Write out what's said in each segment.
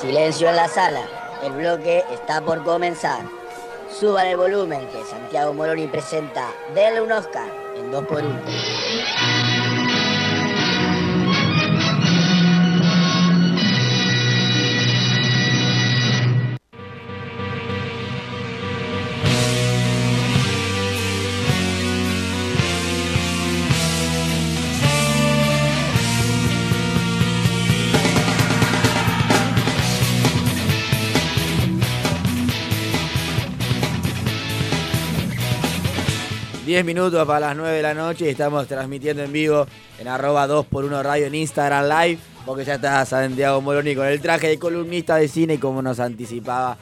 Silencio en la sala. El bloque está por comenzar. Suban el volumen que Santiago Moroni presenta Denle un Oscar en 2x1. Diez minutos para las 9 de la noche y estamos transmitiendo en vivo en arroba 2x1 radio en Instagram Live, porque ya está Santiago Moroni con el traje de columnista de cine como nos anticipaba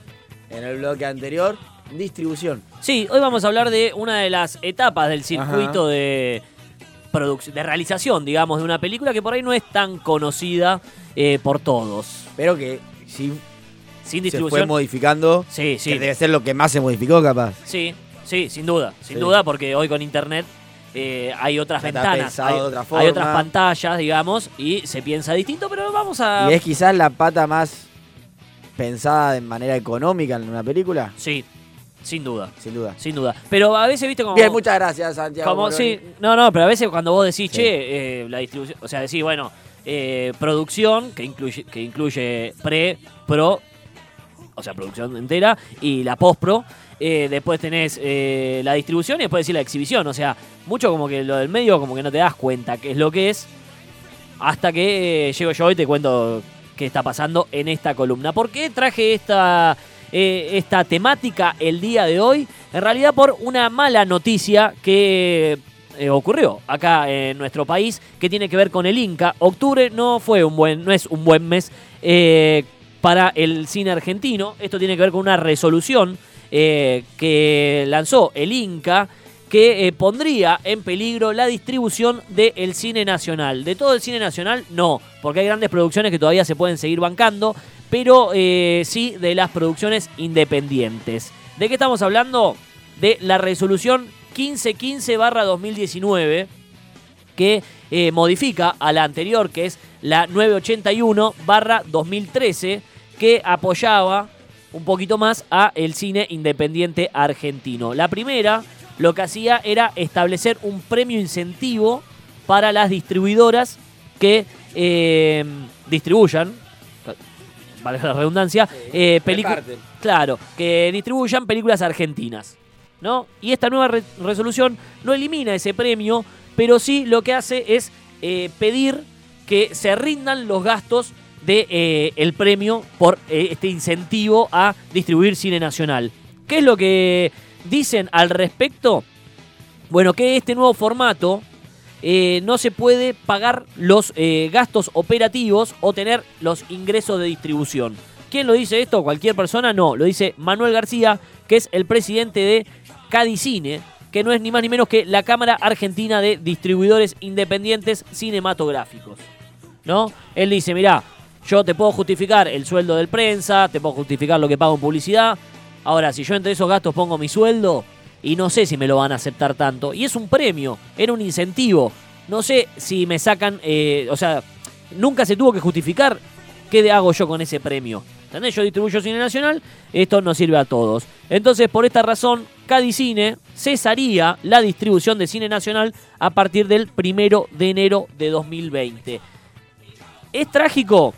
en el bloque anterior, distribución. Sí, hoy vamos a hablar de una de las etapas del circuito de, de realización, digamos, de una película que por ahí no es tan conocida eh, por todos. Pero que sí Sin se fue distribución. modificando, Sí, sí. que debe ser lo que más se modificó capaz. Sí, sí, sin duda, sin Sí. duda, porque hoy con internet eh, hay otras Ya ventanas, hay, de otra hay otras pantallas, digamos, y se piensa distinto, pero vamos a... Y es quizás la pata más pensada de manera económica en una película, Sí, sin duda, sin duda. sin duda. Pero a veces, viste, como... Bien, muchas gracias, Santiago. Como, sí, no, no, pero a veces cuando vos decís, Sí. che, eh, la distribución, o sea, decís, bueno, eh, producción, que incluye, que incluye pre, pro, o sea, producción entera, y la post-pro. Eh, después tenés eh, la distribución y después decís la exhibición. O sea, mucho como que lo del medio, como que no te das cuenta qué es lo que es, hasta que eh, llego yo y te cuento qué está pasando en esta columna. ¿Por qué traje esta, eh, esta temática el día de hoy? En realidad por una mala noticia que eh, ocurrió acá en nuestro país, que tiene que ver con el Inca. Octubre no fue un buen, no es un buen mes para el cine argentino. Esto tiene que ver con una resolución eh, que lanzó el Inca que eh, pondría en peligro la distribución del cine nacional. De todo el cine nacional, no, porque hay grandes producciones que todavía se pueden seguir bancando, pero eh, sí de las producciones independientes. ¿De qué estamos hablando? De la resolución 1515-2019, que modifica a la anterior, que es la 981-2013, que apoyaba un poquito más a el cine independiente argentino. La primera lo que hacía era establecer un premio incentivo para las distribuidoras que eh, distribuyan, vale la redundancia, eh, películas. Claro, que distribuyan películas argentinas. ¿no? Y esta nueva re- resolución no elimina ese premio, pero sí lo que hace es eh, pedir que se rindan los gastos eh, el premio por eh, este incentivo a distribuir cine nacional. ¿Qué es lo que dicen al respecto? Bueno, que este nuevo formato eh, no se puede pagar los gastos operativos o tener los ingresos de distribución. ¿Quién lo dice esto? ¿Cualquier persona? No, lo dice Manuel García, que es el presidente de Cadicine, que no es ni más ni menos que la Cámara Argentina de Distribuidores Independientes Cinematográficos. ¿No? Él dice, mirá, yo te puedo justificar el sueldo del prensa, te puedo justificar lo que pago en publicidad. Ahora, si yo entre esos gastos pongo mi sueldo, y no sé si me lo van a aceptar tanto. Y es un premio, era un incentivo. No sé si me sacan, eh, o sea, nunca se tuvo que justificar qué hago yo con ese premio. ¿Entendés? Yo distribuyo cine nacional, esto no sirve a todos. Entonces, por esta razón, Cadicine cesaría la distribución de cine nacional a partir del primero de enero de 2020. ¿Es trágico?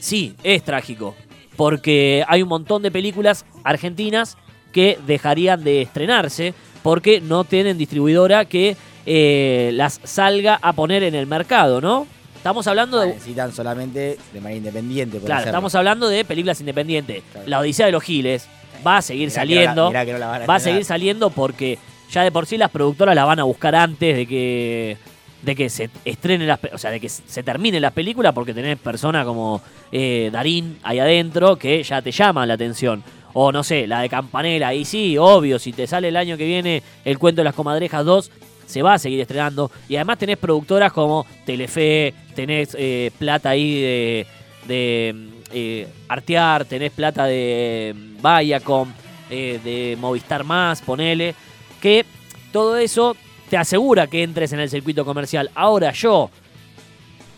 Sí, es trágico. Porque hay un montón de películas argentinas que dejarían de estrenarse porque no tienen distribuidora que eh, las salga a poner en el mercado, ¿no? Estamos hablando de... Necesitan solamente de manera independiente. Claro, hacerlo. estamos hablando de películas independientes. Claro. La Odisea de los Giles va a seguir Mirá que saliendo. no la- mirá que no la van a va a seguir saliendo porque ya de por sí las productoras la van a buscar antes de que de que se estrenen las o sea de que se terminen las películas porque tenés personas como eh, Darín ahí adentro que ya te llaman la atención. O no sé la de Campanella. Y sí obvio si te sale el año que viene el cuento de las comadrejas 2 se va a seguir estrenando. Y además tenés productoras como Telefe tenés eh, plata ahí de, de eh, Artear tenés plata de mm, Viacom eh, de Movistar Más, ponele, que todo eso te asegura que entres en el circuito comercial. Ahora yo,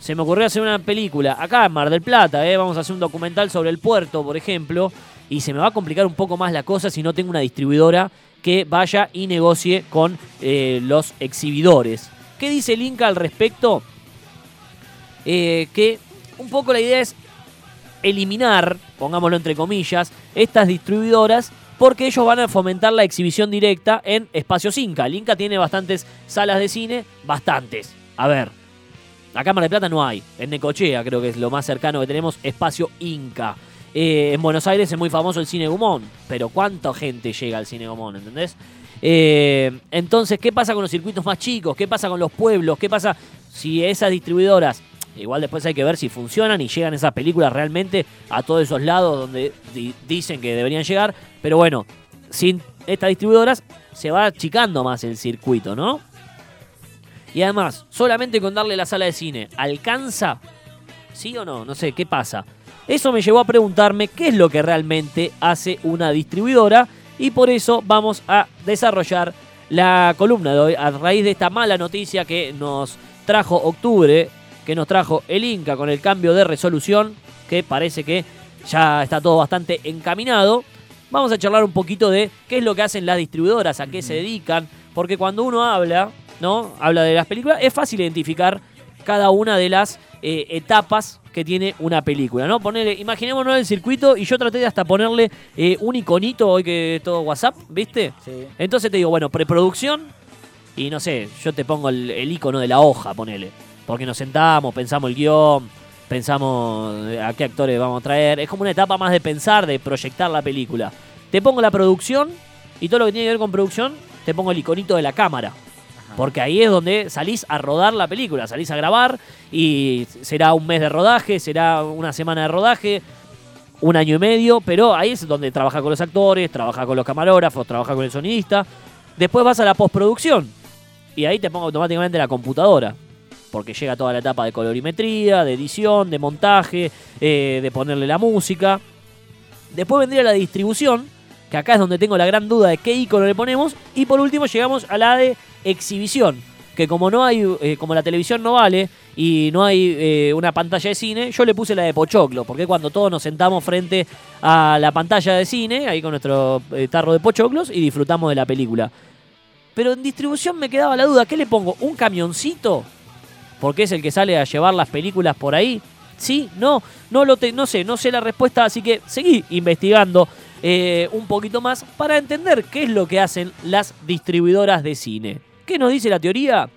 se me ocurrió hacer una película acá en Mar del Plata, ¿eh? vamos a hacer un documental sobre el puerto, por ejemplo, y se me va a complicar un poco más la cosa si no tengo una distribuidora que vaya y negocie con eh, los exhibidores. ¿Qué dice el Inca al respecto? Eh, que un poco la idea es eliminar, pongámoslo entre comillas, estas distribuidoras porque ellos van a fomentar la exhibición directa en espacios Inca. El Inca tiene bastantes salas de cine, bastantes. A ver, acá en Mar del Plata no hay. En Necochea creo que es lo más cercano que tenemos, espacio Inca. Eh, en Buenos Aires es muy famoso el cine Gumón, pero ¿cuánta gente llega al cine Gumón? ¿Entendés? Eh, entonces, ¿qué pasa con los circuitos más chicos? ¿Qué pasa con los pueblos? ¿Qué pasa si esas distribuidoras Igual después hay que ver si funcionan y llegan esas películas realmente a todos esos lados donde dicen que deberían llegar. Pero bueno, sin estas distribuidoras se va achicando más el circuito, ¿no? Y además, solamente con darle la sala de cine, ¿alcanza? ¿Sí o no? No sé, ¿qué pasa? Eso me llevó a preguntarme qué es lo que realmente hace una distribuidora y por eso vamos a desarrollar la columna de hoy a raíz de esta mala noticia que nos trajo octubre que nos trajo el Inca con el cambio de resolución, que parece que ya está todo bastante encaminado. Vamos a charlar un poquito de qué es lo que hacen las distribuidoras, a qué se dedican, porque cuando uno habla, ¿no? Habla de las películas, es fácil identificar cada una de las eh, etapas que tiene una película, ¿no? Ponerle, imaginémonos el circuito y yo traté de hasta ponerle eh, un iconito hoy que es todo WhatsApp, ¿viste? Sí. Entonces te digo, bueno, preproducción y no sé, yo te pongo el, el icono de la hoja, ponele porque nos sentamos, pensamos el guion, pensamos eh, a qué actores vamos a traer. Es como una etapa más de pensar, de proyectar la película. Te pongo la producción y todo lo que tiene que ver con producción, te pongo el iconito de la cámara. Porque ahí es donde salís a rodar la película, salís a grabar y será un mes de rodaje, será una semana de rodaje, un año y medio, pero ahí es donde trabaja con los actores, trabaja con los camarógrafos, trabaja con el sonidista. Después vas a la postproducción y ahí te pongo automáticamente la computadora porque llega toda la etapa de colorimetría, de edición, de montaje, eh, de ponerle la música. Después vendría la distribución, que acá es donde tengo la gran duda de qué icono le ponemos. Y por último llegamos a la de exhibición, que como no hay, eh, como la televisión no vale y no hay eh, una pantalla de cine, yo le puse la de Pochoclo, porque cuando todos nos sentamos frente a la pantalla de cine, ahí con nuestro tarro de Pochoclos, y disfrutamos de la película. Pero en distribución me quedaba la duda, ¿qué le pongo? ¿Un camioncito? Porque es el que sale a llevar las películas por ahí? ¿Sí? No, no, lo no sé, no sé la respuesta, así que seguí investigando eh, un poquito más para entender qué es lo que hacen las distribuidoras de cine. ¿Qué nos dice la teoría?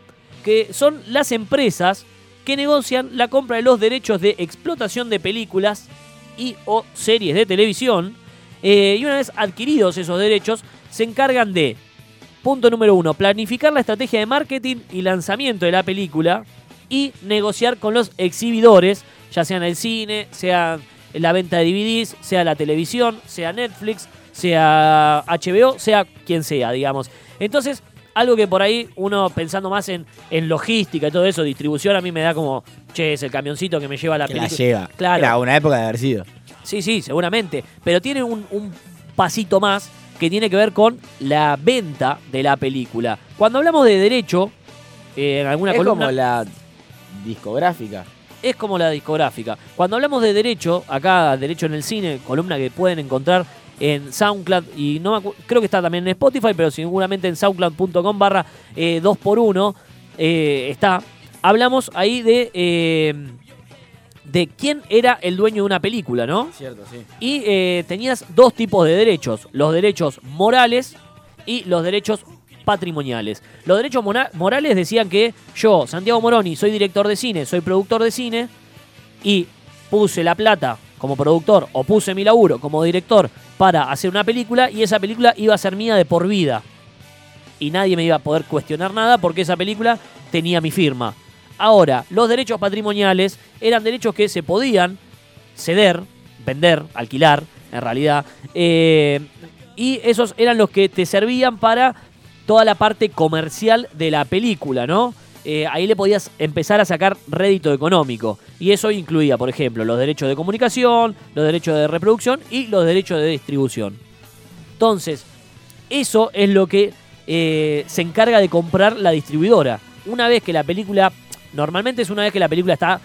Que son las empresas que negocian la compra de los derechos de explotación de películas y o series de televisión. Eh, y una vez adquiridos esos derechos, se encargan de, punto número uno, planificar la estrategia de marketing y lanzamiento de la película y negociar con los exhibidores, ya sea en el cine, sea la venta de DVDs, sea la televisión, sea Netflix, sea HBO, sea quien sea, digamos. Entonces, algo que por ahí uno pensando más en, en logística y todo eso, distribución, a mí me da como, che, es el camioncito que me lleva la que película. la lleva. Claro. Era una época de haber sido. Sí, sí, seguramente. Pero tiene un, un pasito más que tiene que ver con la venta de la película. Cuando hablamos de derecho, eh, en alguna es columna. como la discográfica. Es como la discográfica. Cuando hablamos de derecho, acá derecho en el cine, columna que pueden encontrar en SoundCloud y no me creo que está también en Spotify, pero seguramente en soundcloud.com barra 2x1 eh, está. Hablamos ahí de, eh, de quién era el dueño de una película, ¿no? Cierto, sí. Y eh, tenías dos tipos de derechos, los derechos morales y los derechos patrimoniales. Los derechos morales decían que yo, Santiago Moroni, soy director de cine, soy productor de cine y puse la plata como productor o puse mi laburo como director para hacer una película y esa película iba a ser mía de por vida. Y nadie me iba a poder cuestionar nada porque esa película tenía mi firma. Ahora, los derechos patrimoniales eran derechos que se podían ceder, vender, alquilar, en realidad. Eh, y esos eran los que te servían para toda la parte comercial de la película, ¿no? Eh, ahí le podías empezar a sacar rédito económico. Y eso incluía, por ejemplo, los derechos de comunicación, los derechos de reproducción y los derechos de distribución. Entonces, eso es lo que eh, se encarga de comprar la distribuidora. Una vez que la película Normalmente es una vez que la película está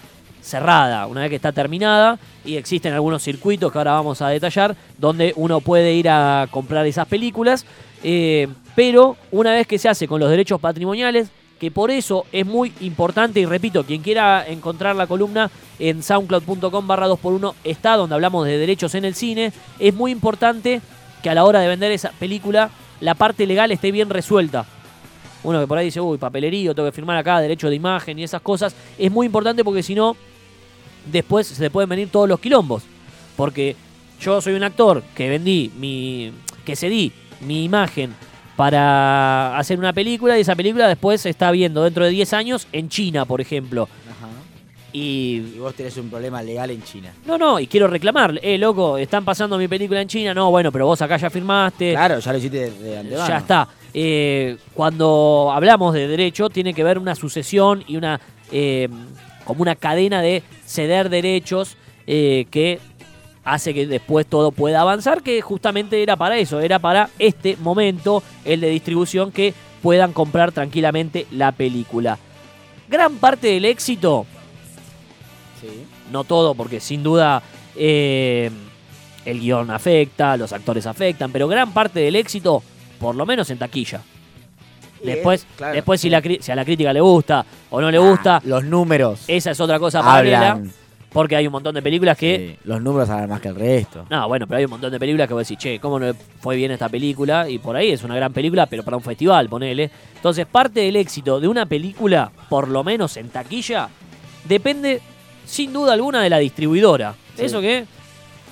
cerrada, una vez que está terminada, y existen algunos circuitos que ahora vamos a detallar, donde uno puede ir a comprar esas películas, eh, pero una vez que se hace con los derechos patrimoniales, que por eso es muy importante, y repito, quien quiera encontrar la columna en soundcloud.com barra 2x1 está donde hablamos de derechos en el cine, es muy importante que a la hora de vender esa película la parte legal esté bien resuelta. Uno que por ahí dice, uy, papelerío, tengo que firmar acá, derecho de imagen y esas cosas, es muy importante porque si no, después se pueden venir todos los quilombos. Porque yo soy un actor que vendí mi. que cedí mi imagen para hacer una película y esa película después se está viendo dentro de 10 años en China, por ejemplo. Ajá. Y. Y vos tenés un problema legal en China. No, no, y quiero reclamar. Eh, loco, están pasando mi película en China. No, bueno, pero vos acá ya firmaste. Claro, ya lo hiciste de, de antemano. Ya está. Eh, cuando hablamos de derecho, tiene que ver una sucesión y una. eh, como una cadena de ceder derechos eh, que hace que después todo pueda avanzar, que justamente era para eso, era para este momento, el de distribución, que puedan comprar tranquilamente la película. Gran parte del éxito Sí. no todo, porque sin duda eh, el guion afecta, los actores afectan, pero gran parte del éxito, por lo menos en taquilla. Después, claro, después si, la, si a la crítica le gusta o no le Ah, gusta, Los números. esa es otra cosa paralela, porque hay un montón de películas que... Sí, Los números hablan más que el resto. No, bueno, pero hay un montón de películas que vos decís, che, ¿cómo no fue bien esta película? Y por ahí es una gran película, pero para un festival, ponele. Entonces, parte del éxito de una película, por lo menos en taquilla, depende sin duda alguna de la distribuidora. Sí. Eso que,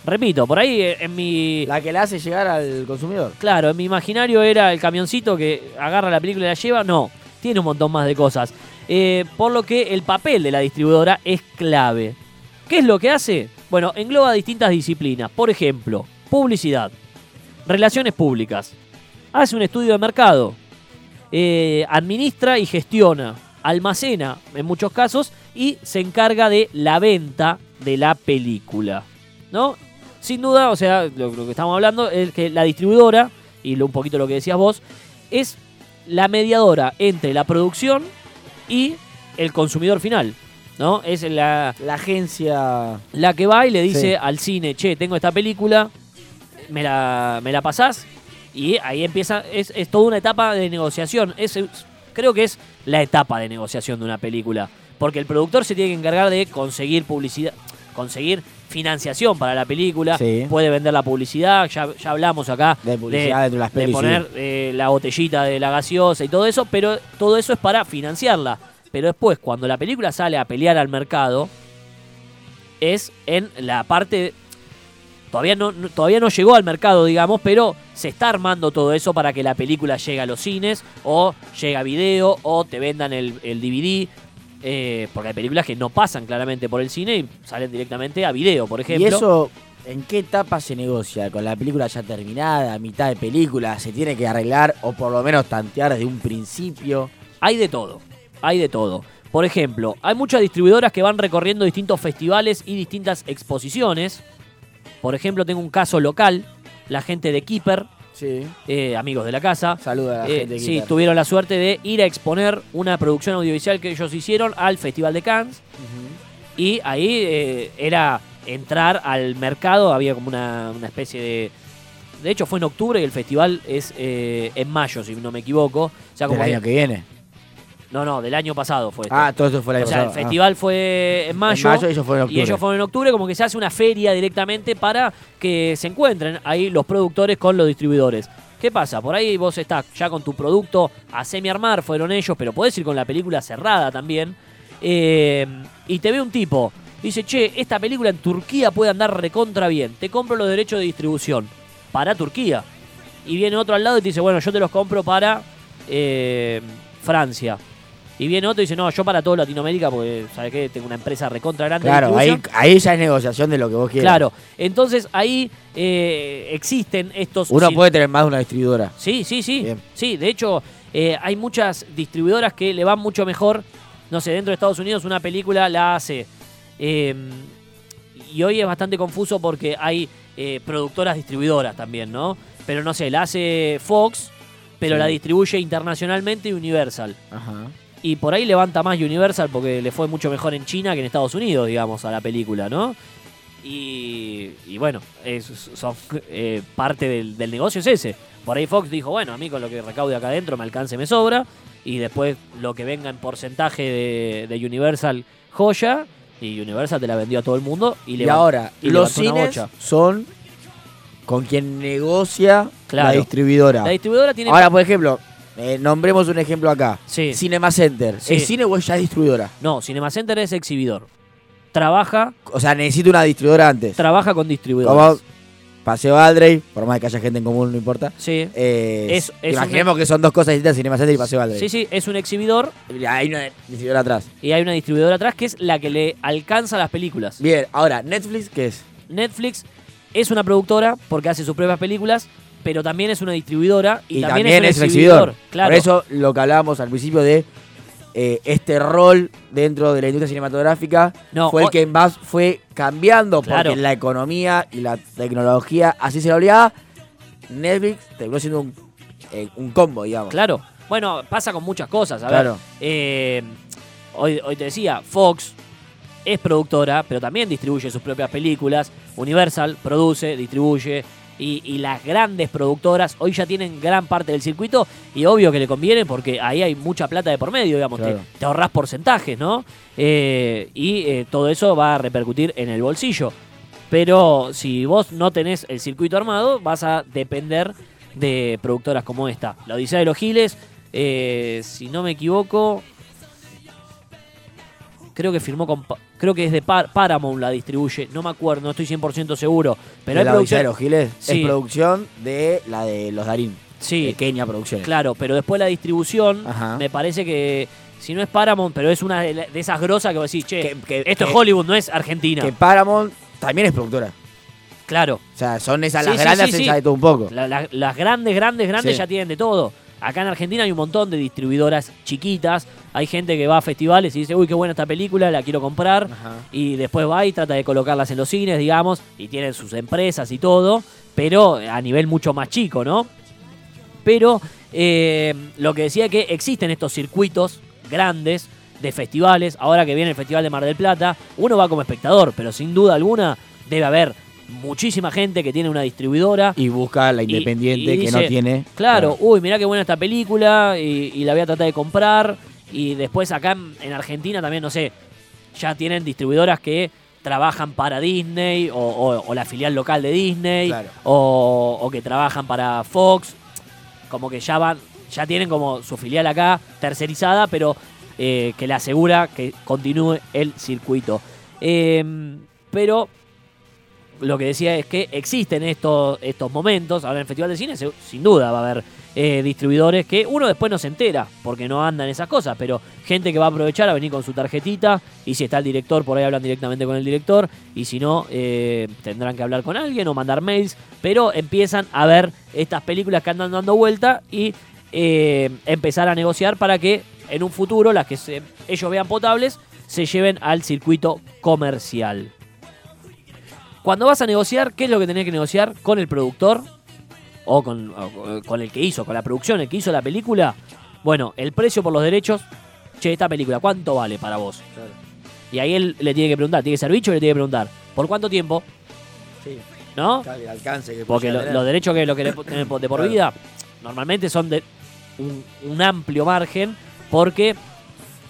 repito, por ahí eh, en mi... La que la hace llegar al consumidor. Claro, en mi imaginario era el camioncito que agarra la película y la lleva. No, tiene un montón más de cosas. Eh, por lo que el papel de la distribuidora es clave. ¿Qué es lo que hace? Bueno, engloba distintas disciplinas. Por ejemplo, publicidad, relaciones públicas, hace un estudio de mercado, eh, administra y gestiona, almacena en muchos casos y se encarga de la venta de la película. ¿No? Sin duda, o sea, lo, lo que estamos hablando es que la distribuidora, y lo- un poquito lo que decías vos, es la mediadora entre la producción y el consumidor final. ¿No? Es la, La agencia. la que va y le dice Sí. al cine, che, tengo esta película, me la, me la pasás. Y ahí empieza, es, es toda una etapa de negociación. Es, es- creo que es la etapa de negociación de una película. Porque el productor se tiene que encargar de conseguir publicidad, conseguir financiación para la película, Sí. puede vender la publicidad, ya, ya hablamos acá De publicidad dentro de las de pelis, poner sí. eh, la botellita de la gaseosa y todo eso, pero todo eso es para financiarla. Pero después, cuando la película sale a pelear al mercado, es en la parte. Todavía no, no- todavía no llegó al mercado, digamos, pero se está armando todo eso para que la película llegue a los cines, o llegue a video, o te vendan el, el DVD. Eh, porque hay películas que no pasan claramente por el cine y salen directamente a video, por ejemplo. ¿Y eso en qué etapa se negocia? ¿Con la película ya terminada, a mitad de película? ¿Se tiene que arreglar o por lo menos tantear desde un principio? Hay de todo, hay de todo. Por ejemplo, hay muchas distribuidoras que van recorriendo distintos festivales y distintas exposiciones. Por ejemplo, tengo un caso local, la gente de Keeper, Sí. eh, amigos de la casa. Saluda a la eh, gente. sí, tuvieron la suerte de ir a exponer una producción audiovisual que ellos hicieron al Festival de Cannes. Y ahí eh, era entrar al mercado, había como una, una especie de... De hecho fue en octubre y el festival es eh, en mayo, si no me equivoco. O sea, como año que viene. No, no, del año pasado fue. esto. Ah, todo eso fue el año o sea, el pasado. Ah. festival fue en mayo, En mayo y ellos fueron en y ellos octubre. fueron en octubre, como que se hace una feria directamente para que se encuentren ahí los productores con los distribuidores. ¿Qué pasa? Por ahí vos estás ya con tu producto a semi-armar, fueron ellos, pero podés ir con la película cerrada también. eh, y te ve un tipo, dice, che, esta película en Turquía puede andar recontra bien, te compro los derechos de distribución para Turquía. Y viene otro al lado y te dice, bueno, yo te los compro para eh, Francia. Y viene otro y dice, no, yo para todo Latinoamérica, porque, ¿sabes qué? Tengo una empresa recontra grande. de Claro, ahí, distribución". ahí ya es negociación de lo que vos quieras. Claro, entonces ahí eh, existen estos... Uno puede tener más de una distribuidora. Sí, sí, sí. Bien. Sí, de hecho, eh, hay muchas distribuidoras que le van mucho mejor. No sé, dentro de Estados Unidos una película la hace. eh, y hoy es bastante confuso porque hay eh, productoras distribuidoras también, ¿no? Pero no sé, la hace Fox, pero Sí. la distribuye internacionalmente Universal. Ajá. Y por ahí levanta más Universal porque le fue mucho mejor en China que en Estados Unidos, digamos, a la película, ¿no? Y, y bueno, es- son eh, parte del, del negocio es ese. Por ahí Fox dijo, bueno, a mí con lo que recaude acá adentro me alcance, me sobra. Y después lo que venga en porcentaje de, de Universal, joya. Y Universal te la vendió a todo el mundo. Y, ahora, y los cines son con quien negocia Claro. la distribuidora. La distribuidora tiene... Ahora, por ejemplo, eh, nombremos un ejemplo acá. Sí. Cinema Center. Sí. ¿Es cine o es ya distribuidora? No, Cinema Center es exhibidor. Trabaja, O sea, necesito una distribuidora antes. trabaja con distribuidores. Como Paseo Aldrey, por más que haya gente en común, no importa. Sí. Eh, Es- es imaginemos que son dos cosas distintas, Cinema Center y Paseo Aldrey. Sí, sí, es un exhibidor Hay una distribuidora atrás. y hay una distribuidora atrás que es la que le alcanza las películas. Bien, ahora, Netflix, ¿qué es? Netflix es una productora porque hace sus propias películas, pero también es una distribuidora y, Y, también, también, es un exhibidor. Claro. Por eso lo que hablábamos al principio de eh, este rol dentro de la industria cinematográfica No, fue el que más fue cambiando Claro. porque la economía y la tecnología así se lo obligaba. Netflix terminó siendo un, eh, un combo, digamos. Claro. Bueno, pasa con muchas cosas. A Claro. ver, eh, hoy, hoy te decía, Fox es productora, pero también distribuye sus propias películas. Universal produce, distribuye. Y, y las grandes productoras hoy ya tienen gran parte del circuito y obvio que le conviene porque ahí hay mucha plata de por medio, digamos, Claro. te, te ahorras porcentajes, ¿no? Eh, y eh, todo eso va a repercutir en el bolsillo. Pero si vos no tenés el circuito armado, vas a depender de productoras como esta. La Odisea de los Giles, eh, si no me equivoco, creo que firmó con... Creo que es de Par- Paramount la distribuye, no me acuerdo, no estoy 100% seguro. Pero de la producción... de los Giles Sí. es producción de la de los Darín. Sí, Pequeña producción. claro, pero después la distribución, Ajá. me parece que... Si no es Paramount, pero es una de, de esas grosas que vos decís, che, Que- que- esto que- es Hollywood, no es Argentina. Que Paramount también es productora. claro. O sea, son esas Sí, las sí, grandes, sí, sabe todo un poco. La- la- las grandes, grandes, grandes ya tienen de todo. Acá en Argentina hay un montón de distribuidoras chiquitas. Hay gente que va a festivales y dice, uy, qué buena esta película, la quiero comprar. Ajá. Y después va y trata de colocarlas en los cines, digamos, y tienen sus empresas y todo, pero a nivel mucho más chico, ¿no? Pero eh, lo que decía que existen estos circuitos grandes de festivales. Ahora que viene el Festival de Mar del Plata, uno va como espectador, pero sin duda alguna debe haber muchísima gente que tiene una distribuidora. Y busca la independiente y que dice, no tiene. Claro, uy, mirá qué buena esta película y, y la voy a tratar de comprar. Y después acá en, en Argentina también, no sé, ya tienen distribuidoras que trabajan para Disney o, o- o la filial local de Disney Claro. o, o que trabajan para Fox. Como que ya van, ya tienen como su filial acá tercerizada, pero eh, que le asegura que continúe el circuito. Eh, pero lo que decía es que existen estos, estos momentos. Ahora en el Festival de Cine, sin duda, va a haber eh, distribuidores que uno después no se entera porque no andan esas cosas, pero gente que va a aprovechar a venir con su tarjetita. Y si está el director, por ahí hablan directamente con el director. Y si no, eh, tendrán que hablar con alguien o mandar mails. Pero empiezan a ver estas películas que andan dando vuelta y eh, empezar a negociar para que en un futuro las que se- ellos vean potables se lleven al circuito comercial. Cuando vas a negociar, ¿qué es lo que tenés que negociar con el productor? O con, o con el que hizo, con la producción, el que hizo la película. Bueno, el precio por los derechos. Che, esta película, ¿cuánto vale para vos? Y ahí él le tiene que preguntar, tiene que ser bicho y le tiene que preguntar, ¿por cuánto tiempo? Sí, ¿No? claro, el alcance que Porque lo- los derechos que lo que le de por Claro. vida normalmente son de un, un amplio margen porque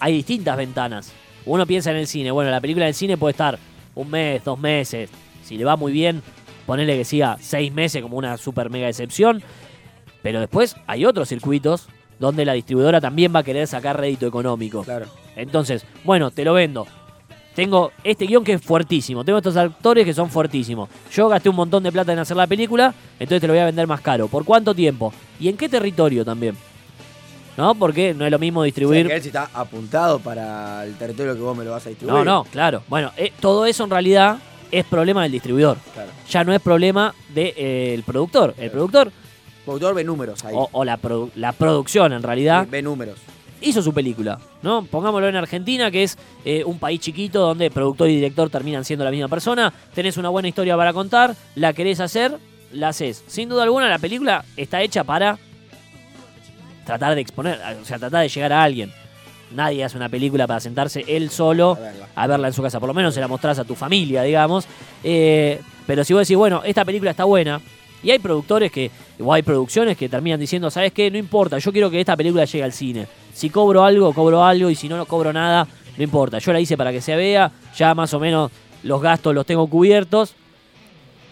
hay distintas ventanas. Uno piensa en el cine, bueno, la película del cine puede estar un mes, dos meses, si le va muy bien, ponerle que siga seis meses como una super mega excepción, pero después hay otros circuitos donde la distribuidora también va a querer sacar rédito económico. Claro. Entonces, bueno, te lo vendo. Tengo este guion que es fuertísimo. Tengo estos actores que son fuertísimos. Yo gasté un montón de plata en hacer la película, entonces te lo voy a vender más caro. ¿Por cuánto tiempo? ¿Y en qué territorio también? ¿No? Porque no es lo mismo O sea, distribuir. que él sí está apuntado para el territorio que vos me lo vas a distribuir. no, no, claro. Bueno, eh, todo eso en realidad es problema del distribuidor. Claro. Ya no es problema del productor. El Claro. productor productor ve números ahí. o, o la, produ- la producción en realidad Ve números. hizo su película, ¿no? Pongámoslo en Argentina, que es eh, un país chiquito donde productor y director terminan siendo la misma persona. Tenés una buena historia para contar, la querés hacer, la haces. Sin duda alguna, la película está hecha para tratar de exponer, o sea, tratar de llegar a alguien. Nadie hace una película para sentarse él solo A verla. a verla en su casa. Por lo menos se la mostrás a tu familia, digamos. Eh, pero si vos decís, bueno, esta película está buena, y hay productores que, o hay producciones que terminan diciendo, ¿sabes qué? No importa, yo quiero que esta película llegue al cine. Si cobro algo, cobro algo, y si no, no cobro nada, no importa. Yo la hice para que se vea, ya más o menos los gastos los tengo cubiertos,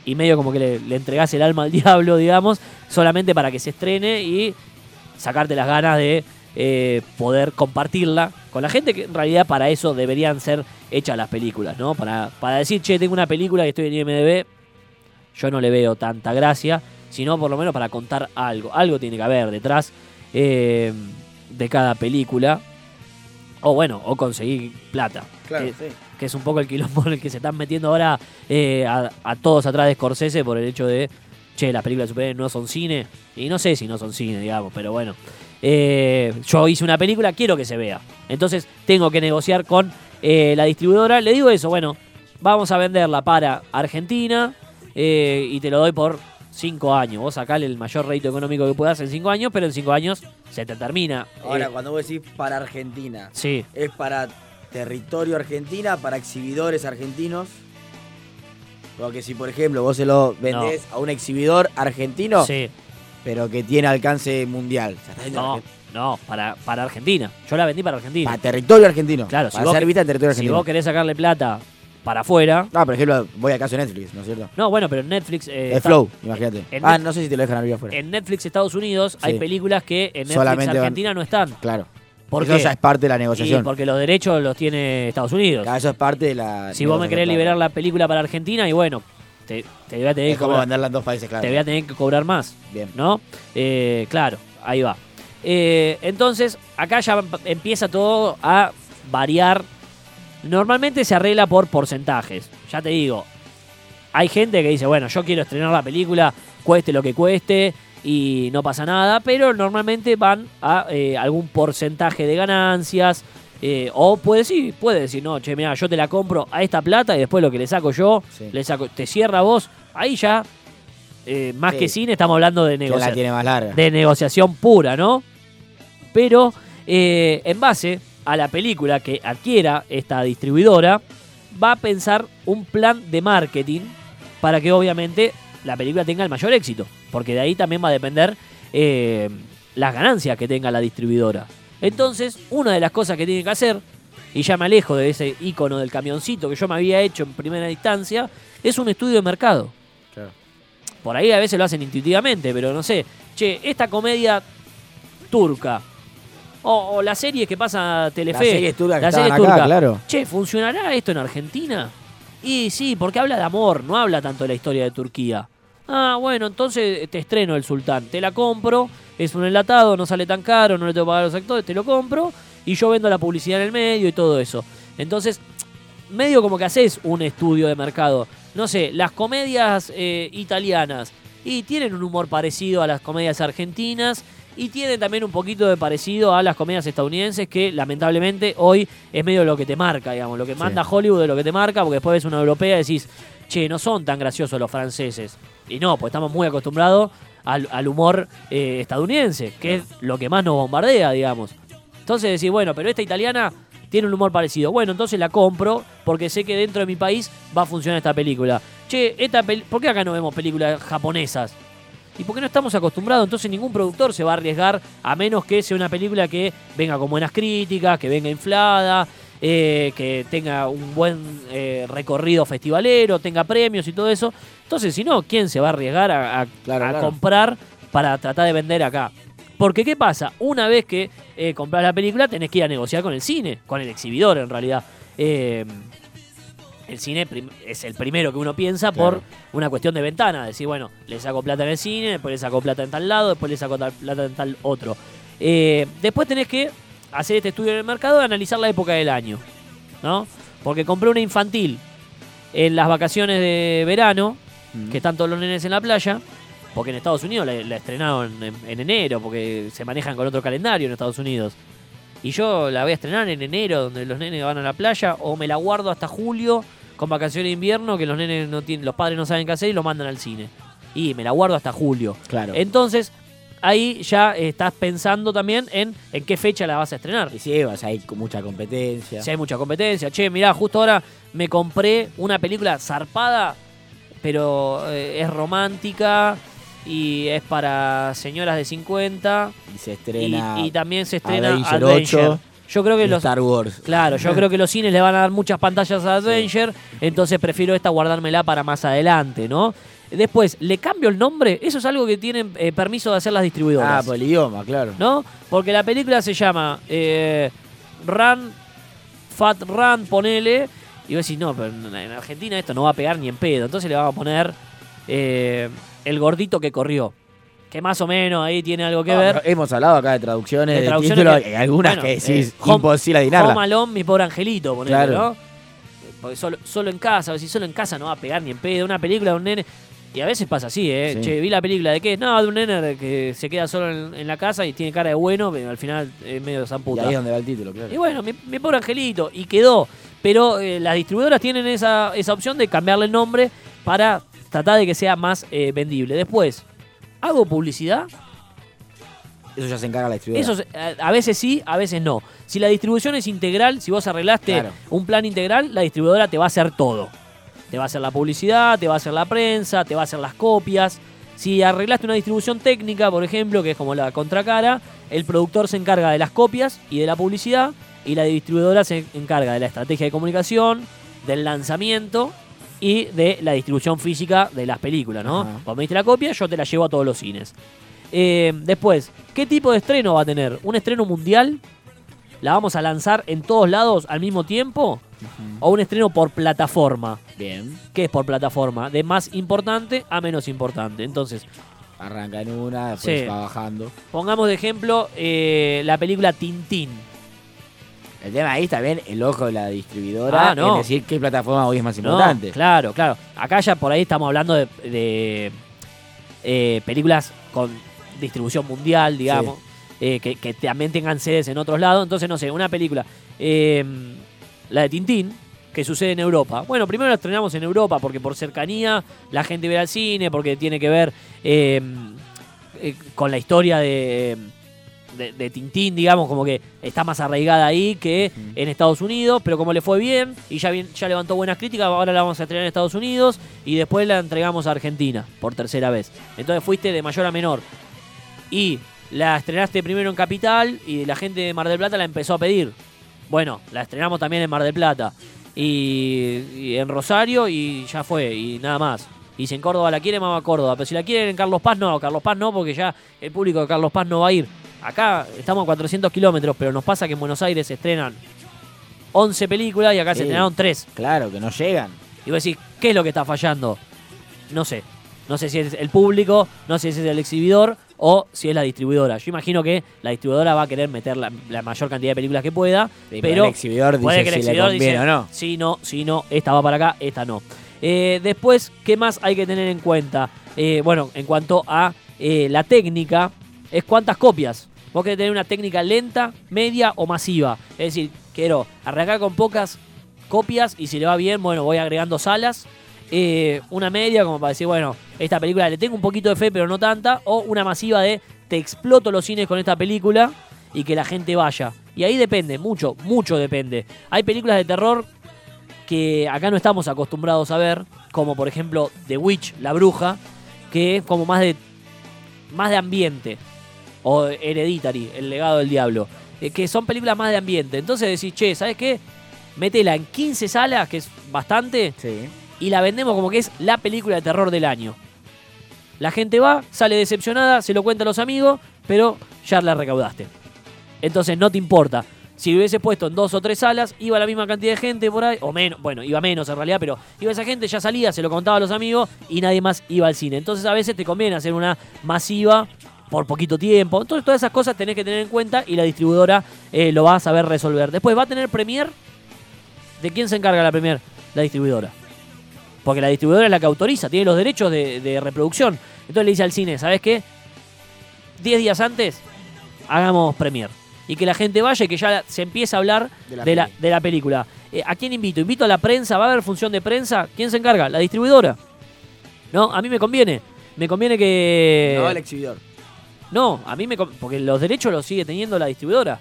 y medio como que le, le entregás el alma al diablo, digamos, solamente para que se estrene y sacarte las ganas de eh, poder compartirla con la gente, que en realidad para eso deberían ser hechas las películas, ¿no? Para, para decir, che, tengo una película que estoy en IMDB, yo no le veo tanta gracia, sino por lo menos para contar algo. Algo tiene que haber detrás eh, de cada película. O bueno, o conseguir plata. Claro, que, sí. que es un poco el quilombo en el que se están metiendo ahora eh, a, a todos atrás de Scorsese por el hecho de, che, las películas de superhéroes no son cine. Y no sé si no son cine, digamos, pero bueno. Eh, yo hice una película, quiero que se vea. Entonces tengo que negociar con eh, la distribuidora. Le digo eso, bueno, vamos a venderla para Argentina eh, y te lo doy por 5 años. Vos sacale el mayor rédito económico que puedas en 5 años, pero en 5 años se te termina. Ahora, cuando vos decís para Argentina, sí, ¿es para territorio argentina, para exhibidores argentinos? Porque si, por ejemplo, vos se lo vendés a un exhibidor argentino, sí. Pero que tiene alcance mundial. No, no, para, para Argentina. Yo la vendí para Argentina. Para territorio argentino. Claro, si para vos ser vista en territorio si argentino. vos querés sacarle plata para afuera. No, por ejemplo, voy al caso de Netflix, ¿no es cierto? No, bueno, pero en Netflix. eh, el Flow, imagínate. en Ah, no sé si te lo dejan abrir afuera. En Netflix Estados Unidos hay películas que en Netflix Solamente van- Argentina no están. Claro. ¿Por eso ya es parte de la Y negociación. porque los derechos los tiene Estados Unidos. Claro, eso es parte de la. Si vos me querés liberar la película para Argentina, y bueno, te, te voy a tener Es que como cobrar, en dos países, claro. te voy a tener que cobrar más. Bien. ¿no? Eh, claro, ahí va. Eh, entonces, acá ya em- empieza todo a variar. Normalmente se arregla por porcentajes. Ya te digo, hay gente que dice, bueno, yo quiero estrenar la película, cueste lo que cueste, y no pasa nada, pero normalmente van a eh, algún porcentaje de ganancias. Eh, o puede decir, puede decir, no, che, mira, yo te la compro a esta plata y después lo que le saco yo, Sí. le saco, te cierra vos. Ahí ya, eh, más Sí. que cine, estamos hablando de ¿Quién negociación la tiene más larga? de negociación pura, ¿no? Pero eh, en base a la película que adquiera esta distribuidora, va a pensar un plan de marketing para que obviamente la película tenga el mayor éxito, porque de ahí también va a depender eh, las ganancias que tenga la distribuidora. Entonces, una de las cosas que tiene que hacer, y ya me alejo de ese icono del camioncito que yo me había hecho en primera instancia, es un estudio de mercado. Claro. Por ahí a veces lo hacen intuitivamente, pero no sé. Che, esta comedia turca. O, o la serie que pasa Telefe. Las series turcas que la serie acá, turca. claro. Che, ¿funcionará esto en Argentina? Y sí, porque habla de amor, no habla tanto de la historia de Turquía. Ah, bueno, entonces te estreno el sultán. Te la compro, es un enlatado, no sale tan caro, no le tengo que pagar a los actores, te lo compro y yo vendo la publicidad en el medio y todo eso. Entonces, medio como que haces un estudio de mercado. No sé, las comedias eh, italianas y tienen un humor parecido a las comedias argentinas y tienen también un poquito de parecido a las comedias estadounidenses que lamentablemente hoy es medio lo que te marca, digamos, lo que manda Hollywood es lo que te marca, porque después ves una europea y decís, che, no son tan graciosos los franceses. Y no, pues estamos muy acostumbrados al, al humor eh, estadounidense, que es lo que más nos bombardea, digamos. Entonces decís, bueno, pero esta italiana tiene un humor parecido. Bueno, entonces la compro porque sé que dentro de mi país va a funcionar esta película. Che, esta ¿por qué acá no vemos películas japonesas? ¿Y por qué no estamos acostumbrados? Entonces ningún productor se va a arriesgar a menos que sea una película que venga con buenas críticas, que venga inflada, eh, que tenga un buen eh, recorrido festivalero, tenga premios y todo eso. Entonces, si no, ¿quién se va a arriesgar a, a- Claro, a claro. comprar para tratar de vender acá? Porque, ¿qué pasa? Una vez que eh, compras la película, tenés que ir a negociar con el cine, con el exhibidor en realidad. Eh, el cine es el primero que uno piensa por una cuestión de ventana. Decir, bueno, le saco plata en el cine, después le saco plata en tal lado, después le saco plata en tal otro. Eh, después tenés que hacer este estudio en el mercado y analizar la época del año. ¿No? Porque compré una infantil en las vacaciones de verano, Mm. que están todos los nenes en la playa, porque en Estados Unidos la, la estrenaron en, en enero, porque se manejan con otro calendario en Estados Unidos. Y yo la voy a estrenar en enero, donde los nenes van a la playa, o me la guardo hasta julio con vacaciones de invierno, que los nenes no tienen, los padres no saben qué hacer y lo mandan al cine. Y me la guardo hasta julio. Claro. Entonces, ahí ya estás pensando también en en qué fecha la vas a estrenar. Y sí, o sea, hay con mucha competencia. Si hay mucha competencia. Che, mirá, justo ahora me compré una película zarpada, pero eh, es romántica y es para señoras de 50. Y se estrena y también se estrena Avenger Adventure. 8 Yo creo que los, Star Wars. Claro, yo creo que los cines le van a dar muchas pantallas a Adventure, entonces prefiero esta guardármela para más adelante, ¿no? Después, ¿le cambio el nombre? Eso es algo que tienen eh, permiso de hacer las distribuidoras. Ah, por el idioma, claro. ¿no? Porque la película se llama eh, Run, Fat Run, ponele. Y vos decís, no, pero en en Argentina esto no va a pegar ni en pedo. Entonces le vamos a poner eh, El gordito que corrió. Que más o menos ahí tiene algo que ver. hemos hablado acá de traducciones, De títulos, que- algunas bueno, que sí, eh, Home- imposible adivinarla. Home Alone, mi pobre angelito, ponele, Claro. ¿no? Porque solo, solo en casa, si solo en casa no va a pegar ni en pedo. Una película de un nene. Y a veces pasa así, ¿eh? Sí. Che, vi la película de qué? No, de un nene que se queda solo en, en la casa y tiene cara de bueno, pero al final es medio Y zamputa. ahí es donde va el título, claro. Y bueno, mi, mi pobre angelito, y quedó. Pero eh, las distribuidoras tienen esa, esa opción de cambiarle el nombre para tratar de que sea más eh, vendible. Después, ¿hago publicidad? Eso ya se encarga la distribuidora. Eso a, a veces sí, a veces no. Si la distribución es integral, si vos arreglaste Claro. un plan integral, la distribuidora te va a hacer todo. Te va a hacer la publicidad, te va a hacer la prensa, te va a hacer las copias. Si arreglaste una distribución técnica, por ejemplo, que es como la contracara, el productor se encarga de las copias y de la publicidad y la distribuidora se encarga de la estrategia de comunicación, del lanzamiento y de la distribución física de las películas, ¿no? Ajá. Vos me diste la copia, yo te la llevo a todos los cines. Eh, después, ¿qué tipo de estreno va a tener? ¿Un estreno mundial? ¿La vamos a lanzar en todos lados al mismo tiempo? ¿O un estreno por plataforma? Bien. ¿Qué es por plataforma? De más importante a menos importante. Entonces, Arranca en una, después Sí. va bajando. pongamos de ejemplo eh, la película Tintín. El tema ahí está bien el ojo de la distribuidora. Ah, no. Es decir, qué plataforma hoy es más No, importante. claro, claro. Acá ya por ahí estamos hablando de, de, eh, películas con distribución mundial, digamos, eh, que, que también tengan sedes en otros lados. Entonces, no sé, una película, eh, la de Tintín, que sucede en Europa. Bueno, primero la estrenamos en Europa porque por cercanía la gente ve al cine, porque tiene que ver eh, eh, con la historia de, de, de Tintín, digamos, como que está más arraigada ahí que en Estados Unidos, pero como le fue bien y ya, bien, ya levantó buenas críticas, ahora la vamos a estrenar en Estados Unidos y después la entregamos a Argentina por tercera vez. Entonces fuiste de mayor a menor. Y la estrenaste primero en Capital y la gente de Mar del Plata la empezó a pedir. Bueno, la estrenamos también en Mar del Plata. Y, y en Rosario y ya fue, y nada más. Y si en Córdoba la quieren, vamos a Córdoba. Pero si la quieren en Carlos Paz, no. Carlos Paz no, porque ya el público de Carlos Paz no va a ir. Acá estamos a 400 kilómetros, pero nos pasa que en Buenos Aires se estrenan 11 películas y acá se estrenaron 3. Claro, que no llegan. Y vos decís, ¿qué es lo que está fallando? No sé. No sé si es el público, no sé si es el exhibidor o si es la distribuidora. Yo imagino que la distribuidora va a querer meter la, la mayor cantidad de películas que pueda, Sí, pero el exhibidor puede dice que el si le exhibidor conviene dice, o no. sí, no, sí, no, esta va para acá, esta no. Eh, después, ¿qué más hay que tener en cuenta? Eh, bueno, en cuanto a eh, la técnica, es cuántas copias. Vos querés tener una técnica lenta, media o masiva. Es decir, quiero arrancar con pocas copias y si le va bien, bueno, voy agregando salas. Eh, una media, como para decir, bueno, esta película le tengo un poquito de fe, pero no tanta. O una masiva de te exploto los cines con esta película y que la gente vaya. Y ahí depende, mucho, mucho depende. Hay películas de terror que acá no estamos acostumbrados a ver, como por ejemplo The Witch, La Bruja, que es como más de, más de ambiente. O Hereditary, El legado del diablo. eh, que son películas más de ambiente. Entonces decís, che, ¿sabes qué? Métela en 15 salas, que es bastante, Sí. Y la vendemos como que es la película de terror del año. La gente va, sale decepcionada, se lo cuenta a los amigos, pero ya la recaudaste. Entonces no te importa. Si hubiese puesto en dos o tres salas, iba la misma cantidad de gente por ahí, o menos, bueno, iba menos en realidad, pero iba esa gente, ya salía, se lo contaba a los amigos y nadie más iba al cine. Entonces a veces te conviene hacer una masiva por poquito tiempo. Entonces todas esas cosas tenés que tener en cuenta y la distribuidora eh, lo va a saber resolver. Después va a tener Premier. ¿De quién se encarga la Premier? La distribuidora. Porque la distribuidora es la que autoriza, tiene los derechos de, de reproducción. Entonces le dice al cine, ¿sabes qué? 10 días antes, hagamos premier. Y que la gente vaya y que ya se empiece a hablar De la de la, peli. de la película. Eh, ¿A quién invito? ¿Invito a la prensa? ¿Va a haber función de prensa? ¿Quién se encarga? ¿La distribuidora? No, a mí me conviene. Me conviene que... No el exhibidor. No, a mí me. com- Porque los derechos los sigue teniendo la distribuidora.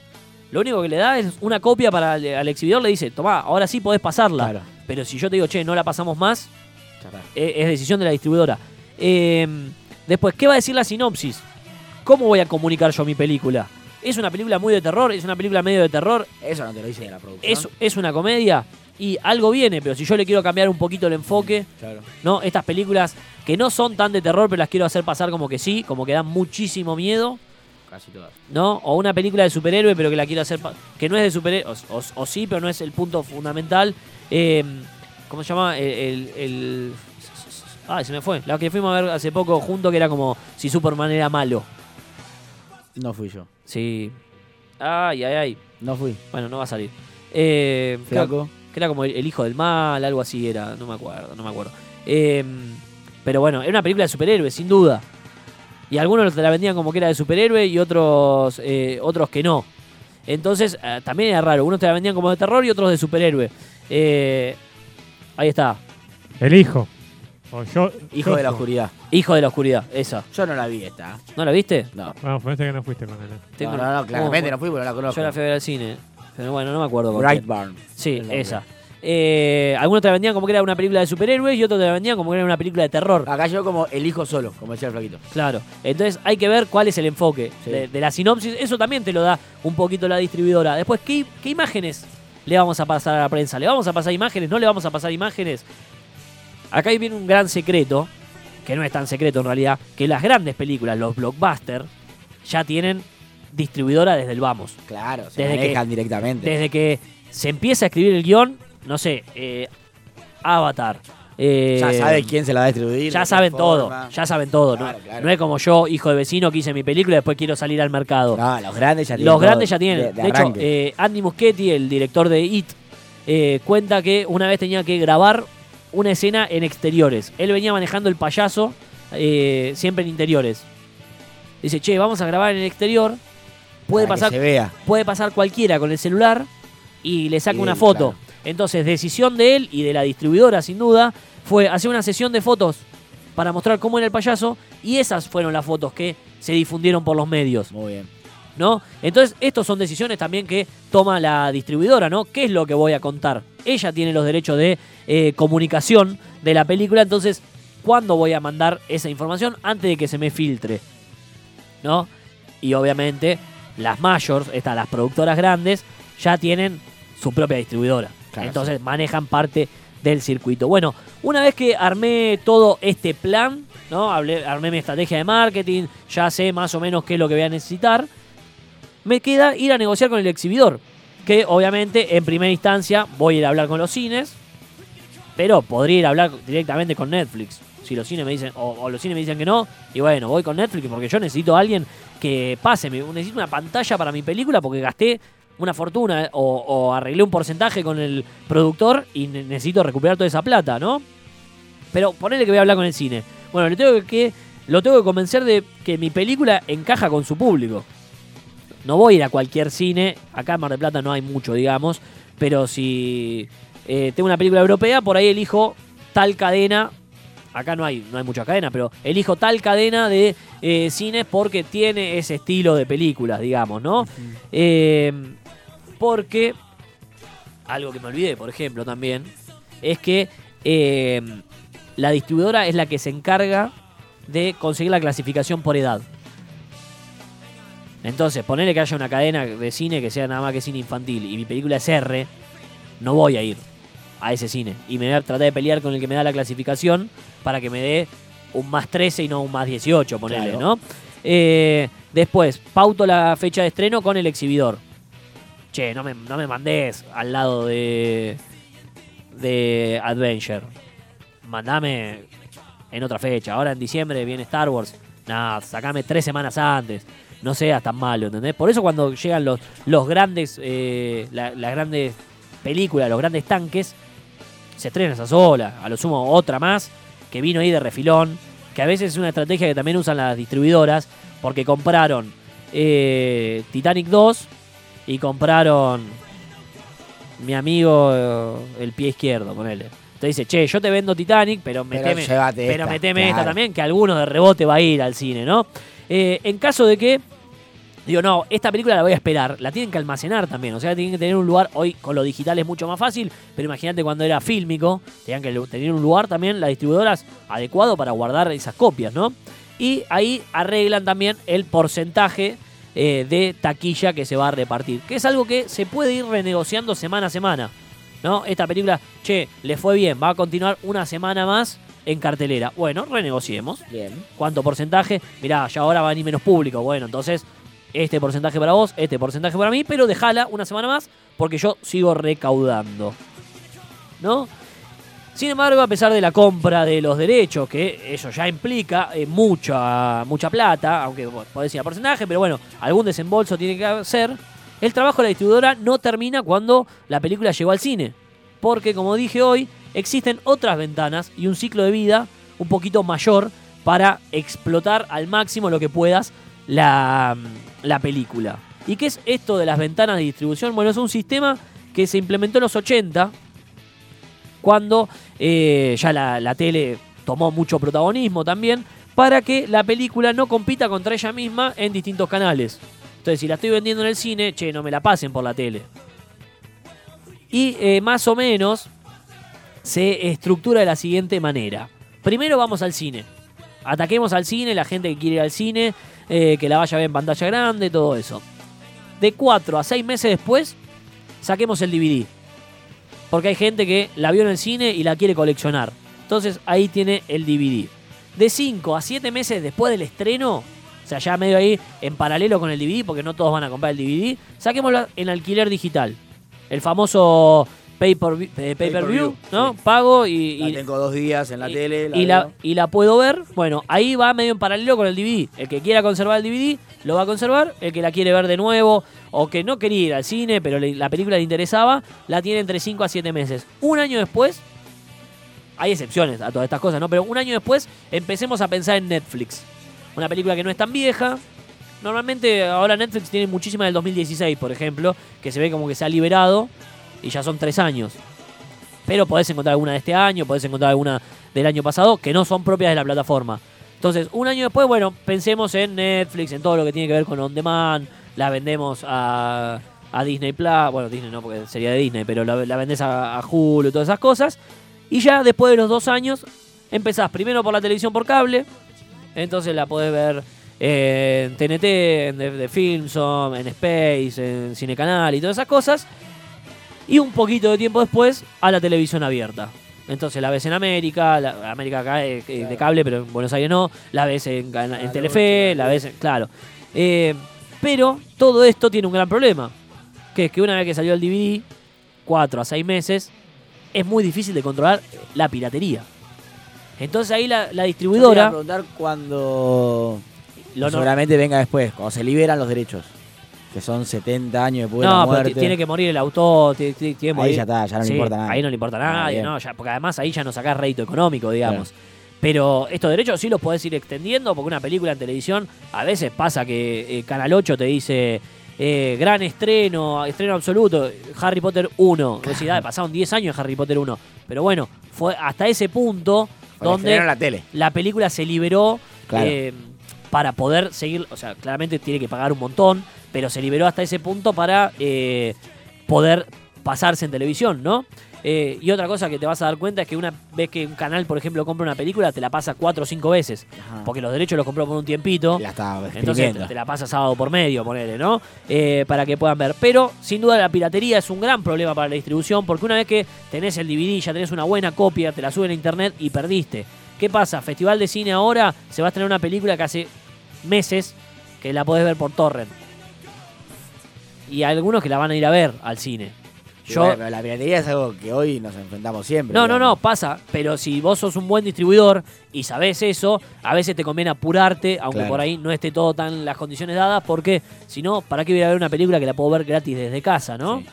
Lo único que le da es una copia para el- al exhibidor, le dice, tomá, ahora sí podés pasarla. Claro. Pero si yo te digo, che, no la pasamos más, eh, es decisión de la distribuidora. Eh, después, ¿qué va a decir la sinopsis? ¿Cómo voy a comunicar yo mi película? ¿Es una película muy de terror? ¿Es una película medio de terror? Eso no te lo dice de la producción. ¿Es, es una comedia? Y algo viene, pero si yo le quiero cambiar un poquito el enfoque, Claro. ¿no? Estas películas que no son tan de terror, pero las quiero hacer pasar como que sí, como que dan muchísimo miedo, Casi todas. ¿no? O una película de superhéroe, pero que la quiero hacer pa- que no es de superhéroe, o, o- o sí, pero no es el punto fundamental. Eh, ¿Cómo se llama? El, el, el- Ay, se me fue. La que fuimos a ver hace poco junto, que era como si Superman era malo. No fui yo. Sí. Ay, ay, ay. No fui. Bueno, no va a salir. Eh, Flaco. que era como el, el hijo del mal, algo así era, no me acuerdo, no me acuerdo. Eh, pero bueno, era una película de superhéroes, sin duda. Y algunos te la vendían como que era de superhéroe y otros, eh, otros que no. Entonces, eh, también era raro. Unos te la vendían como de terror y otros de superhéroe. Eh, ahí está. El hijo. O yo, Hijo yo de la soy. oscuridad. Hijo de la oscuridad, esa. Yo no la vi esta. ¿No la viste? No. Bueno, parece que no fuiste con él. ¿eh? Tengo- no, no, no, claramente no fui porque no la conozco. Yo la fui a ver al cine. Pero bueno, no me acuerdo. con quién. Brightburn. Sí, el nombre. esa. Eh, algunos te la vendían como que era una película de superhéroes y otros te la vendían como que era una película de terror. Acá yo como el hijo solo, como decía el flaquito. Claro. Entonces hay que ver cuál es el enfoque Sí. de, de la sinopsis. Eso también te lo da un poquito la distribuidora. Después, ¿qué, qué imágenes le vamos a pasar a la prensa? ¿Le vamos a pasar imágenes? ¿No le vamos a pasar imágenes? Acá viene un gran secreto, que no es tan secreto en realidad, que las grandes películas, los blockbusters, ya tienen distribuidora desde el vamos. Claro, se Desde manejan que- directamente. Desde que se empieza a escribir el guion, no sé, eh, Avatar. eh, ya sabe quién se la va a distribuir. ya saben todo, ya saben todo. ¿no? Claro. No es como yo, hijo de vecino, que hice mi película y después quiero salir al mercado. No, los grandes ya tienen. Los grandes ya tienen. De, De, de hecho, eh, Andy Muschietti, el director de It, eh, cuenta que una vez tenía que grabar una escena en exteriores. Él venía manejando el payaso eh, siempre en interiores. Dice, che, vamos a grabar en el exterior. Puede Para que pasar se vea. puede pasar cualquiera con el celular y le saca una foto. claro. Entonces, decisión de él y de la distribuidora, sin duda, fue hacer una sesión de fotos para mostrar cómo era el payaso y esas fueron las fotos que se difundieron por los medios, Muy bien. ¿no? Entonces, estas son decisiones también que toma la distribuidora, ¿no? ¿Qué es lo que voy a contar? Ella tiene los derechos de eh, comunicación de la película, entonces, ¿cuándo voy a mandar esa información? Antes de que se me filtre, ¿no? Y obviamente, las mayors, estas, las productoras grandes, ya tienen su propia distribuidora. Entonces manejan parte del circuito. Bueno, una vez que armé todo este plan, ¿no? Hablé- armé mi estrategia de marketing, ya sé más o menos qué es lo que voy a necesitar, me queda ir a negociar con el exhibidor. Que obviamente en primera instancia voy a ir a hablar con los cines, pero podría ir a hablar directamente con Netflix. Si los cines me dicen, o, o los cines me dicen que no, y bueno, voy con Netflix porque yo necesito a alguien que pase, necesito una pantalla para mi película porque gasté una fortuna eh, o, o arreglé un porcentaje con el productor y ne- necesito recuperar toda esa plata, ¿no? Pero ponele que voy a hablar con el cine. Bueno, le tengo que, lo tengo que convencer de que mi película encaja con su público. No voy a ir a cualquier cine, acá en Mar del Plata no hay mucho, digamos, pero si eh, tengo una película europea, por ahí elijo tal cadena, acá no hay, no hay mucha cadena, pero elijo tal cadena de eh, cines porque tiene ese estilo de películas, digamos, ¿no? Eh, porque, algo que me olvidé, por ejemplo, también, es que eh, la distribuidora es la que se encarga de conseguir la clasificación por edad. Entonces, ponerle que haya una cadena de cine que sea nada más que cine infantil y mi película es R, no voy a ir a ese cine. Y me voy a tratar de pelear con el que me da la clasificación para que me dé un más 13 y no un más 18, ponerle, Claro. ¿no? Eh, después, pauto la fecha de estreno con el exhibidor. Che, no me, no me mandes al lado de, de Adventure. Mandame en otra fecha. Ahora en diciembre viene Star Wars. Nada, sacame tres semanas antes. No seas tan malo, ¿entendés? Por eso cuando llegan los, los grandes, eh, la- las grandes películas, los grandes tanques, se estrena esa sola. A lo sumo otra más que vino ahí de refilón. Que a veces es una estrategia que también usan las distribuidoras. Porque compraron eh, Titanic 2 y compraron mi amigo eh, el pie izquierdo, ponele. Entonces dice, che, yo te vendo Titanic, pero Pero meteme, llévate pero esta, meteme esta también, que alguno de rebote va a ir al cine, ¿no? Eh, en caso de que, digo, no, esta película la voy a esperar, la tienen que almacenar también, o sea, tienen que tener un lugar, hoy con lo digital es mucho más fácil, pero imagínate cuando era fílmico, tenían que tener un lugar también, las distribuidoras, adecuado para guardar esas copias, ¿no? Y ahí arreglan también el porcentaje eh, de taquilla que se va a repartir, que es algo que se puede ir renegociando semana a semana. ¿no? Esta película, che, le fue bien, va a continuar una semana más en cartelera. Bueno, renegociemos. Bien. ¿Cuánto porcentaje? Mirá, ya ahora va a venir menos público. Bueno, entonces, este porcentaje para vos, este porcentaje para mí, pero dejala una semana más porque yo sigo recaudando. ¿No? Sin embargo, a pesar de la compra de los derechos, que eso ya implica eh, mucha, mucha plata, aunque podés ir a porcentaje, pero bueno, algún desembolso tiene que hacer, el trabajo de la distribuidora no termina cuando la película llegó al cine. Porque, como dije hoy, existen otras ventanas y un ciclo de vida un poquito mayor para explotar al máximo lo que puedas la, la película. ¿Y qué es esto de las ventanas de distribución? Bueno, es un sistema que se implementó en los 80 cuando eh, ya la, tele tomó mucho protagonismo también, para que la película no compita contra ella misma en distintos canales. Entonces, si la estoy vendiendo en el cine, che, no me la pasen por la tele. Y eh, más o menos se estructura de la siguiente manera. Primero vamos al cine. Ataquemos al cine, la gente que quiere ir al cine, eh, que la vaya a ver en pantalla grande, todo eso. De 4 a 6 meses después, saquemos el DVD. Porque hay gente que la vio en el cine y la quiere coleccionar. Entonces ahí tiene el DVD. De 5 a 7 meses después del estreno, o sea, ya medio ahí en paralelo con el DVD, porque no todos van a comprar el DVD, saquémoslo en alquiler digital. El famoso pay per, eh, pay per view, ¿no? sí. Pago y, La y- tengo dos días en la y- tele. y, la, veo. y la puedo ver. Bueno, ahí va medio en paralelo con el DVD. El que quiera conservar el DVD lo va a conservar. El que la quiere ver de nuevo o que no quería ir al cine, pero le- la película le interesaba, la tiene entre 5 a 7 meses. Un año después, hay excepciones a todas estas cosas, ¿no? Pero un año después empecemos a pensar en Netflix. Una película que no es tan vieja. Normalmente ahora Netflix tiene muchísimas del 2016, por ejemplo, que se ve como que se ha liberado y ya son tres años. Pero podés encontrar alguna de este año, podés encontrar alguna del año pasado que no son propias de la plataforma. Entonces, un año después, bueno, pensemos en Netflix, en todo lo que tiene que ver con On Demand, la vendemos a, a Disney Plus, bueno, Disney no, porque sería de Disney, pero la, la vendés a, Hulu y todas esas cosas. Y ya después de los dos años, empezás primero por la televisión por cable, entonces la podés ver en TNT, en The, The Filmson, en Space, en Cinecanal y todas esas cosas. Y un poquito de tiempo después a la televisión abierta. Entonces la ves en América, la, América acá es eh, de cable, pero en Buenos Aires no. La ves en, en- en Canal Telefe, la ves, en- claro. Eh, pero todo esto tiene un gran problema. Que es que una vez que salió el DVD, 4 a 6 meses, es muy difícil de controlar la piratería. Entonces ahí la, la Yo te iba a distribuidora... preguntar cuando. Lo no- seguramente venga después, cuando se liberan los derechos. Que son 70 años después de la No, pero muerte. ti- tiene que morir el autor, tiene que Ahí ya está, ya no le importa nada. Ahí no le importa a Ah. ¿no? Ya- porque además ahí ya no sacás rédito económico, digamos. Pero estos derechos sí los podés ir extendiendo porque una película en televisión a veces pasa que eh, Canal 8 te dice eh, gran estreno, estreno absoluto, Harry Potter 1. Vos decís, "Ah, pasaron 10 años Harry Potter 1. Pero bueno, fue hasta ese punto donde la tele. la película se liberó Claro. eh, para poder seguir, o sea, claramente tiene que pagar un montón, pero se liberó hasta ese punto para eh, poder pasarse en televisión, ¿no? Eh, y otra cosa que te vas a dar cuenta es que una vez que un canal, por ejemplo, compra una película, te la pasa cuatro o cinco veces, Ajá. porque los derechos los compró por un tiempito. La estaba Entonces te, te la pasa sábado por medio, ponele, ¿no? Eh, para que puedan ver. Pero sin duda la piratería es un gran problema para la distribución porque una vez que tenés el DVD, ya tenés una buena copia, te la suben a internet y perdiste. ¿Qué pasa? Festival de cine ahora se va a estrenar una película que hace meses que la podés ver por torrent. Y hay algunos que la van a ir a ver al cine. Yo, bueno, pero la piratería es algo que hoy nos enfrentamos siempre. no, no, no, pasa. Pero si vos sos un buen distribuidor y sabés eso, a veces te conviene apurarte, aunque Claro. por ahí no esté todo tan las condiciones dadas, porque si no, ¿para qué voy a ver una película que la puedo ver gratis desde casa, no? Sí.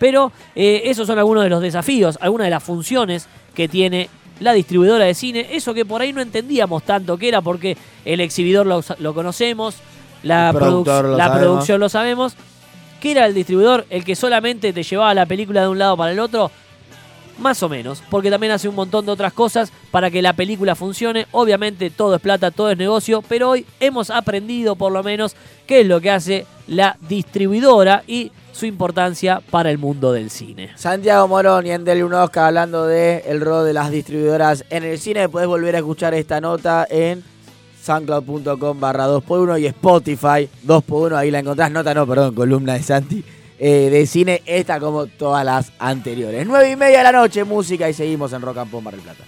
Pero eh, esos son algunos de los desafíos, algunas de las funciones que tiene la distribuidora de cine. Eso que por ahí no entendíamos tanto que era porque el exhibidor lo, lo conocemos, la, lo la producción lo sabemos. ¿Qué era el distribuidor? El que solamente te llevaba la película de un lado para el otro. Más o menos, porque también hace un montón de otras cosas para que la película funcione. Obviamente todo es plata, todo es negocio, pero hoy hemos aprendido por lo menos qué es lo que hace la distribuidora y su importancia para el mundo del cine. Santiago Morón y Endel un Oscar hablando de el rol de las distribuidoras en el cine. Podés volver a escuchar esta nota en soundcloud.com barra 2x1 y Spotify 2x1. Ahí la encontrás. Nota no, perdón, columna de Santi. eh, de cine, esta como todas las anteriores. 9 y media de la noche, música y seguimos en Rock and Pop Mar del Plata.